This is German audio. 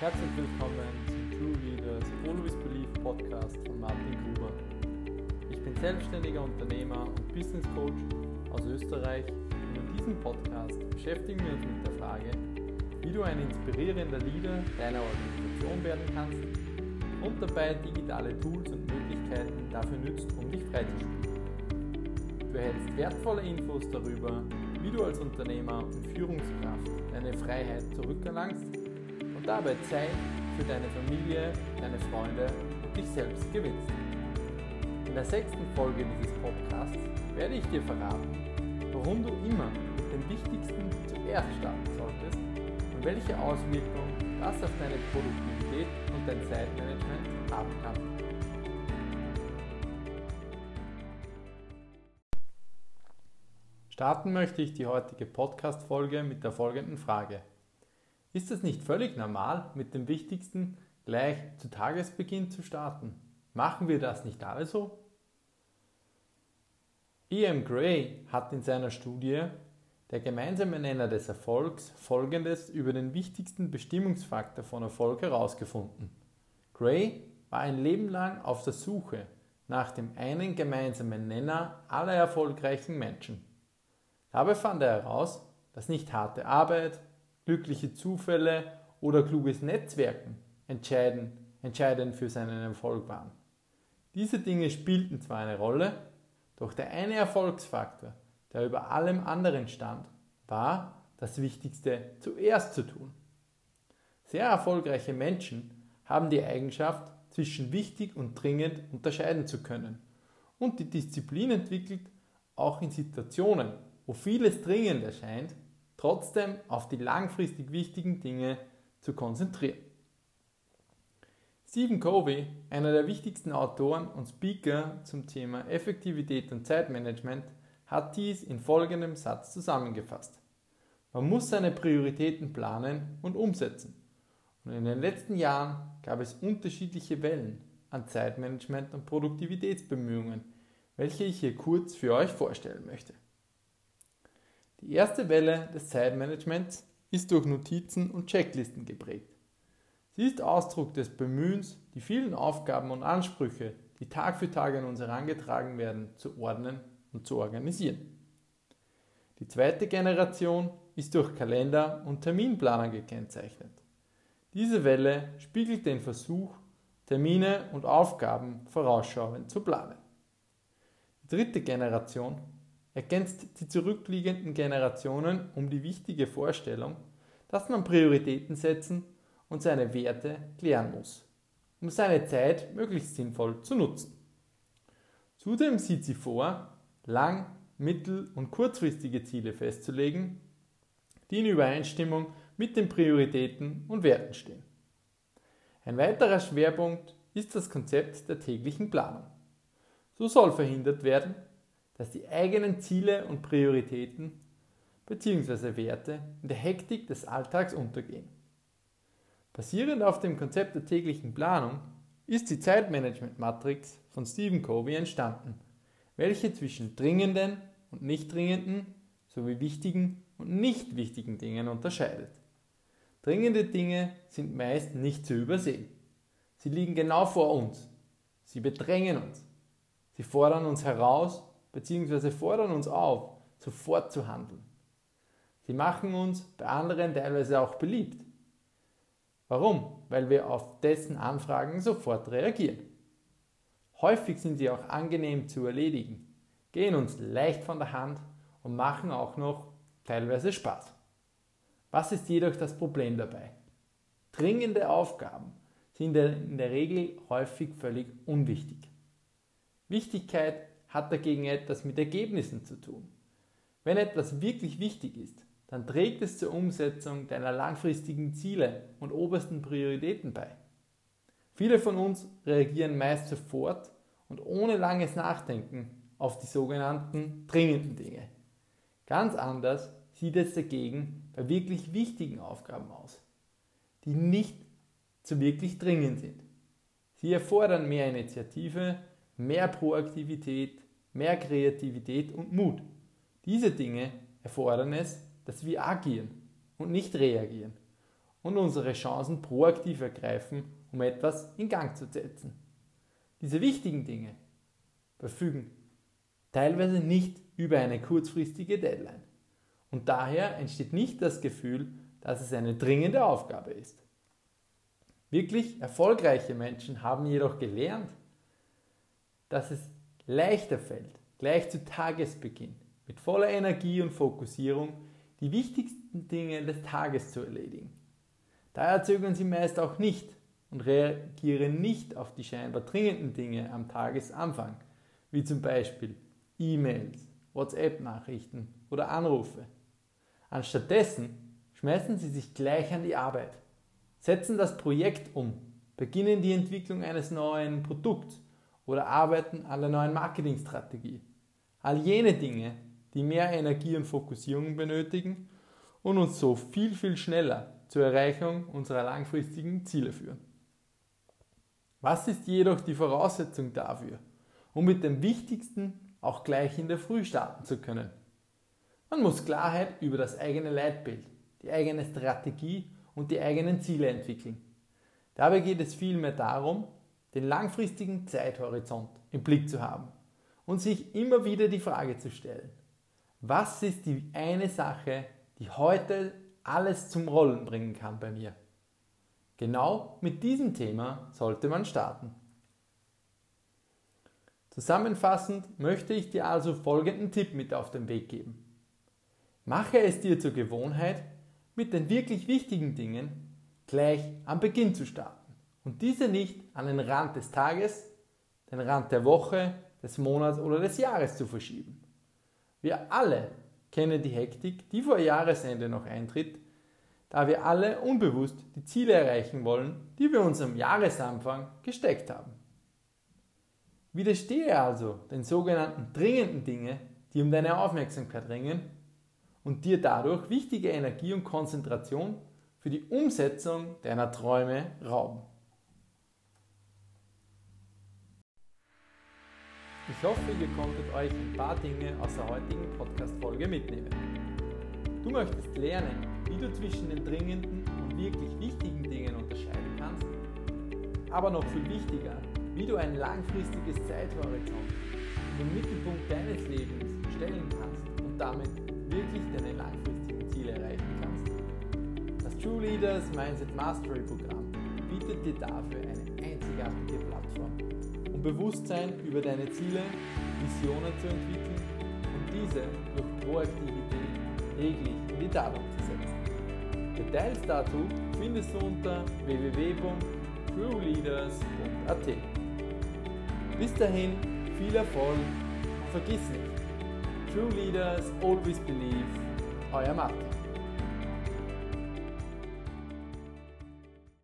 Herzlich willkommen zum True Leaders Always Believe Podcast von Martin Gruber. Ich bin selbstständiger Unternehmer und Business Coach aus Österreich und in diesem Podcast beschäftigen wir uns mit der Frage, wie du ein inspirierender Leader deiner Organisation werden kannst und dabei digitale Tools und Möglichkeiten dafür nützt, um dich freizuspielen. Du erhältst wertvolle Infos darüber, wie du als Unternehmer und Führungskraft deine Freiheit zurückerlangst dabei Zeit für deine Familie, deine Freunde und dich selbst gewinnst. In der sechsten Folge dieses Podcasts werde ich dir verraten, warum du immer mit dem Wichtigsten zuerst starten solltest und welche Auswirkungen das auf deine Produktivität und dein Zeitmanagement haben kann. Starten möchte ich die heutige Podcast-Folge mit der folgenden Frage. Ist es nicht völlig normal, mit dem Wichtigsten gleich zu Tagesbeginn zu starten? Machen wir das nicht alle so? E.M. Gray hat in seiner Studie Der gemeinsame Nenner des Erfolgs folgendes über den wichtigsten Bestimmungsfaktor von Erfolg herausgefunden. Gray war ein Leben lang auf der Suche nach dem einen gemeinsamen Nenner aller erfolgreichen Menschen. Dabei fand er heraus, dass nicht harte Arbeit, glückliche Zufälle oder kluges Netzwerken entscheidend, entscheidend für seinen Erfolg waren. Diese Dinge spielten zwar eine Rolle, doch der eine Erfolgsfaktor, der über allem anderen stand, war, das Wichtigste zuerst zu tun. Sehr erfolgreiche Menschen haben die Eigenschaft, zwischen wichtig und dringend unterscheiden zu können und die Disziplin entwickelt, auch in Situationen, wo vieles dringend erscheint, trotzdem auf die langfristig wichtigen Dinge zu konzentrieren. Stephen Covey, einer der wichtigsten Autoren und Speaker zum Thema Effektivität und Zeitmanagement, hat dies in folgendem Satz zusammengefasst. Man muss seine Prioritäten planen und umsetzen. Und in den letzten Jahren gab es unterschiedliche Wellen an Zeitmanagement und Produktivitätsbemühungen, welche ich hier kurz für euch vorstellen möchte. Die erste Welle des Zeitmanagements ist durch Notizen und Checklisten geprägt. Sie ist Ausdruck des Bemühens, die vielen Aufgaben und Ansprüche, die Tag für Tag an uns herangetragen werden, zu ordnen und zu organisieren. Die zweite Generation ist durch Kalender und Terminplaner gekennzeichnet. Diese Welle spiegelt den Versuch, Termine und Aufgaben vorausschauend zu planen. Die dritte Generation ergänzt die zurückliegenden Generationen um die wichtige Vorstellung, dass man Prioritäten setzen und seine Werte klären muss, um seine Zeit möglichst sinnvoll zu nutzen. Zudem sieht sie vor, lang-, mittel- und kurzfristige Ziele festzulegen, die in Übereinstimmung mit den Prioritäten und Werten stehen. Ein weiterer Schwerpunkt ist das Konzept der täglichen Planung. So soll verhindert werden, dass die eigenen Ziele und Prioritäten bzw. Werte in der Hektik des Alltags untergehen. Basierend auf dem Konzept der täglichen Planung ist die Zeitmanagement-Matrix von Stephen Covey entstanden, welche zwischen dringenden und nicht dringenden sowie wichtigen und nicht wichtigen Dingen unterscheidet. Dringende Dinge sind meist nicht zu übersehen. Sie liegen genau vor uns. Sie bedrängen uns. Sie fordern uns heraus bzw. fordern uns auf, sofort zu handeln. Sie machen uns bei anderen teilweise auch beliebt. Warum? Weil wir auf dessen Anfragen sofort reagieren. Häufig sind sie auch angenehm zu erledigen, gehen uns leicht von der Hand und machen auch noch teilweise Spaß. Was ist jedoch das Problem dabei? Dringende Aufgaben sind in der Regel häufig völlig unwichtig. Wichtigkeit hat dagegen etwas mit Ergebnissen zu tun. Wenn etwas wirklich wichtig ist, dann trägt es zur Umsetzung deiner langfristigen Ziele und obersten Prioritäten bei. Viele von uns reagieren meist sofort und ohne langes Nachdenken auf die sogenannten dringenden Dinge. Ganz anders sieht es dagegen bei wirklich wichtigen Aufgaben aus, die nicht so wirklich dringend sind. Sie erfordern mehr Initiative, mehr Proaktivität, mehr Kreativität und Mut. Diese Dinge erfordern es, dass wir agieren und nicht reagieren. und unsere Chancen proaktiv ergreifen, um etwas in Gang zu setzen. Diese wichtigen Dinge verfügen teilweise nicht über eine kurzfristige Deadline. Und daher entsteht nicht das Gefühl, dass es eine dringende Aufgabe ist. Wirklich erfolgreiche Menschen haben jedoch gelernt, dass es leichter fällt, gleich zu Tagesbeginn mit voller Energie und Fokussierung die wichtigsten Dinge des Tages zu erledigen. Daher zögern sie meist auch nicht und reagieren nicht auf die scheinbar dringenden Dinge am Tagesanfang, wie zum Beispiel E-Mails, WhatsApp-Nachrichten oder Anrufe. Anstattdessen schmeißen sie sich gleich an die Arbeit, setzen das Projekt um, beginnen die Entwicklung eines neuen Produkts oder arbeiten an der neuen Marketingstrategie. All jene Dinge, die mehr Energie und Fokussierung benötigen und uns so viel, viel schneller zur Erreichung unserer langfristigen Ziele führen. Was ist jedoch die Voraussetzung dafür, um mit dem Wichtigsten auch gleich in der Früh starten zu können? Man muss Klarheit über das eigene Leitbild, die eigene Strategie und die eigenen Ziele entwickeln. Dabei geht es vielmehr darum, den langfristigen Zeithorizont im Blick zu haben und sich immer wieder die Frage zu stellen, was ist die eine Sache, die heute alles zum Rollen bringen kann bei mir? Genau mit diesem Thema sollte man starten. Zusammenfassend möchte ich dir also folgenden Tipp mit auf den Weg geben. Mache es dir zur Gewohnheit, mit den wirklich wichtigen Dingen gleich am Beginn zu starten und diese nicht an den Rand des Tages, den Rand der Woche, des Monats oder des Jahres zu verschieben. Wir alle kennen die Hektik, die vor Jahresende noch eintritt, da wir alle unbewusst die Ziele erreichen wollen, die wir uns am Jahresanfang gesteckt haben. Widerstehe also den sogenannten dringenden Dinge, die um deine Aufmerksamkeit ringen und dir dadurch wichtige Energie und Konzentration für die Umsetzung deiner Träume rauben. Ich hoffe, ihr konntet euch ein paar Dinge aus der heutigen Podcast-Folge mitnehmen. Du möchtest lernen, wie du zwischen den dringenden und wirklich wichtigen Dingen unterscheiden kannst, aber noch viel wichtiger, wie du ein langfristiges Zeithorizont in den Mittelpunkt deines Lebens stellen kannst und damit wirklich deine langfristigen Ziele erreichen kannst. Das True Leaders Mindset Mastery Programm bietet dir dafür eine einzigartige Plattform um Bewusstsein über deine Ziele, Visionen zu entwickeln und diese durch Proaktivität täglich in die Tat umzusetzen. Details dazu findest du unter www.trueleaders.at. Bis dahin viel Erfolg und vergiss nicht, True Leaders always believe, euer Martin.